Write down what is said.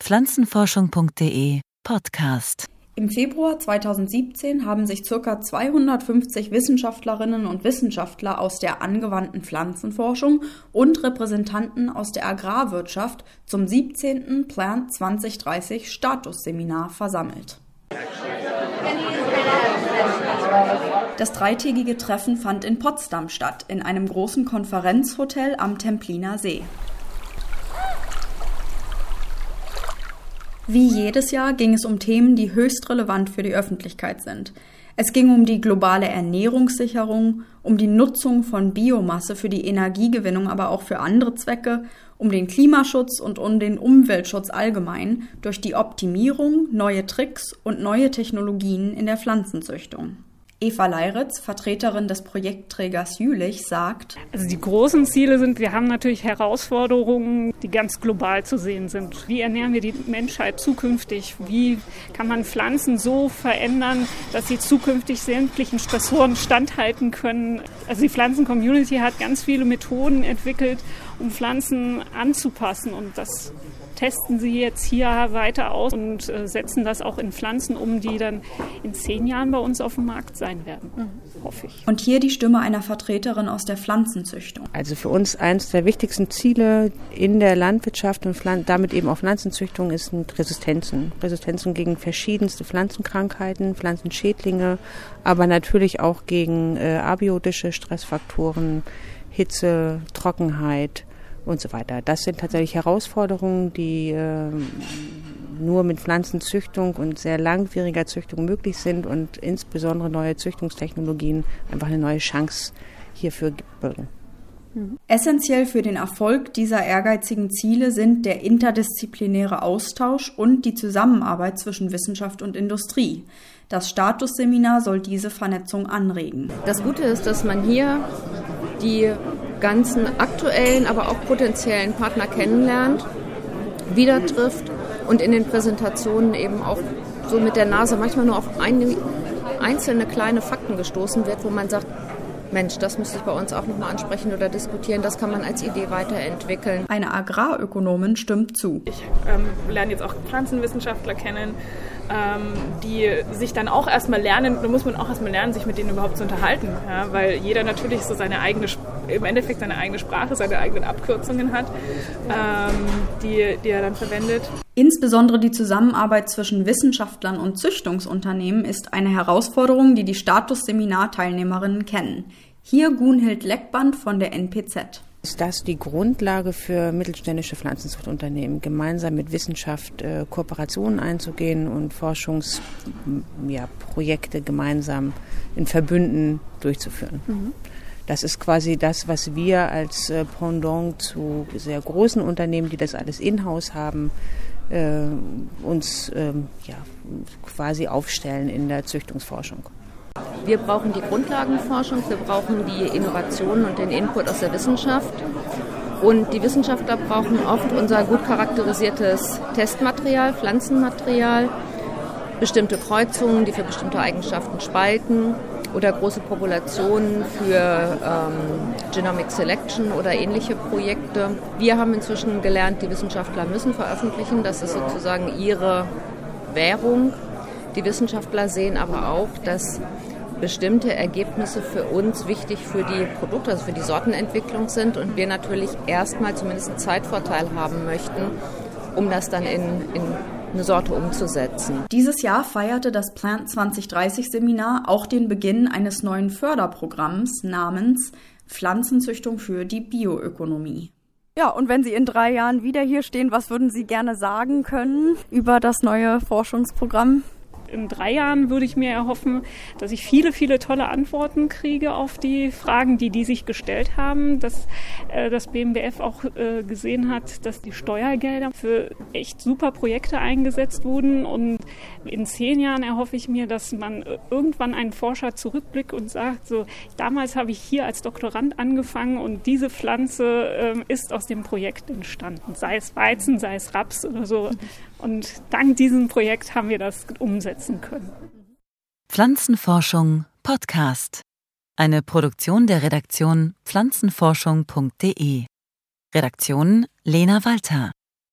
Pflanzenforschung.de Podcast im Februar 2017 haben sich ca. 250 Wissenschaftlerinnen und Wissenschaftler aus der angewandten Pflanzenforschung und Repräsentanten aus der Agrarwirtschaft zum 17. Plant 2030 Statusseminar versammelt. Das dreitägige Treffen fand in Potsdam statt, in einem großen Konferenzhotel am Templiner See. Wie jedes Jahr ging es um Themen, die höchst relevant für die Öffentlichkeit sind. Es ging um die globale Ernährungssicherung, um die Nutzung von Biomasse für die Energiegewinnung, aber auch für andere Zwecke, um den Klimaschutz und um den Umweltschutz allgemein durch die Optimierung, neue Tricks und neue Technologien in der Pflanzenzüchtung. Eva Leiritz, Vertreterin des Projektträgers Jülich, sagt, Also die großen Ziele sind, wir haben natürlich Herausforderungen, die ganz global zu sehen sind. Wie ernähren wir die Menschheit zukünftig? Wie kann man Pflanzen so verändern, dass sie zukünftig sämtlichen Stressoren standhalten können? Also die Pflanzen-Community hat ganz viele Methoden entwickelt, um Pflanzen anzupassen und das testen sie jetzt hier weiter aus und äh, setzen das auch in Pflanzen um, die dann in zehn Jahren bei uns auf dem Markt sein werden, mhm. hoffe ich. Und hier die Stimme einer Vertreterin aus der Pflanzenzüchtung. Also für uns eines der wichtigsten Ziele in der Landwirtschaft und damit eben auch Pflanzenzüchtung ist Resistenzen. Resistenzen gegen verschiedenste Pflanzenkrankheiten, Pflanzenschädlinge, aber natürlich auch gegen äh, abiotische Stressfaktoren, Hitze, Trockenheit, und so weiter. Das sind tatsächlich Herausforderungen, die äh, nur mit Pflanzenzüchtung und sehr langwieriger Züchtung möglich sind und insbesondere neue Züchtungstechnologien einfach eine neue Chance hierfür birgen. Essentiell für den Erfolg dieser ehrgeizigen Ziele sind der interdisziplinäre Austausch und die Zusammenarbeit zwischen Wissenschaft und Industrie. Das Statusseminar soll diese Vernetzung anregen. Das Gute ist, dass man hier die ganzen aktuellen, aber auch potenziellen Partner kennenlernt, wieder trifft und in den Präsentationen eben auch so mit der Nase manchmal nur auf eine, einzelne kleine Fakten gestoßen wird, wo man sagt, Mensch, das müsste ich bei uns auch nochmal ansprechen oder diskutieren. Das kann man als Idee weiterentwickeln. Eine Agrarökonomin stimmt zu. Ich ähm, lerne jetzt auch Pflanzenwissenschaftler kennen, ähm, die sich dann auch erstmal lernen, da muss man auch erstmal lernen, sich mit denen überhaupt zu unterhalten, ja, weil jeder natürlich so seine eigene, im Endeffekt seine eigene Sprache, seine eigenen Abkürzungen hat, ähm, die, die er dann verwendet. Insbesondere die Zusammenarbeit zwischen Wissenschaftlern und Züchtungsunternehmen ist eine Herausforderung, die die Statusseminarteilnehmerinnen kennen. Hier Gunhild Leckband von der NPZ ist das die Grundlage für mittelständische Pflanzenzuchtunternehmen, gemeinsam mit Wissenschaft äh, Kooperationen einzugehen und Forschungsprojekte ja, gemeinsam in Verbünden durchzuführen. Mhm. Das ist quasi das, was wir als äh, Pendant zu sehr großen Unternehmen, die das alles in-house haben, äh, uns ähm, ja, quasi aufstellen in der Züchtungsforschung. Wir brauchen die Grundlagenforschung, wir brauchen die Innovationen und den Input aus der Wissenschaft. Und die Wissenschaftler brauchen oft unser gut charakterisiertes Testmaterial, Pflanzenmaterial, bestimmte Kreuzungen, die für bestimmte Eigenschaften spalten oder große Populationen für ähm, Genomic Selection oder ähnliche Projekte. Wir haben inzwischen gelernt, die Wissenschaftler müssen veröffentlichen. Das ist sozusagen ihre Währung. Die Wissenschaftler sehen aber auch, dass bestimmte Ergebnisse für uns wichtig für die Produkte, also für die Sortenentwicklung sind und wir natürlich erstmal zumindest einen Zeitvorteil haben möchten, um das dann in, in eine Sorte umzusetzen. Dieses Jahr feierte das Plant 2030 Seminar auch den Beginn eines neuen Förderprogramms namens Pflanzenzüchtung für die Bioökonomie. Ja, und wenn Sie in drei Jahren wieder hier stehen, was würden Sie gerne sagen können über das neue Forschungsprogramm? In drei Jahren würde ich mir erhoffen, dass ich viele, viele tolle Antworten kriege auf die Fragen, die die sich gestellt haben, dass äh, das BMWF auch äh, gesehen hat, dass die Steuergelder für echt super Projekte eingesetzt wurden und in zehn Jahren erhoffe ich mir, dass man äh, irgendwann einen Forscher zurückblickt und sagt, so damals habe ich hier als Doktorand angefangen und diese Pflanze äh, ist aus dem Projekt entstanden, sei es Weizen, sei es Raps oder so. Und dank diesem Projekt haben wir das umsetzen können. Pflanzenforschung Podcast. Eine Produktion der Redaktion pflanzenforschung.de. Redaktion Lena Walter.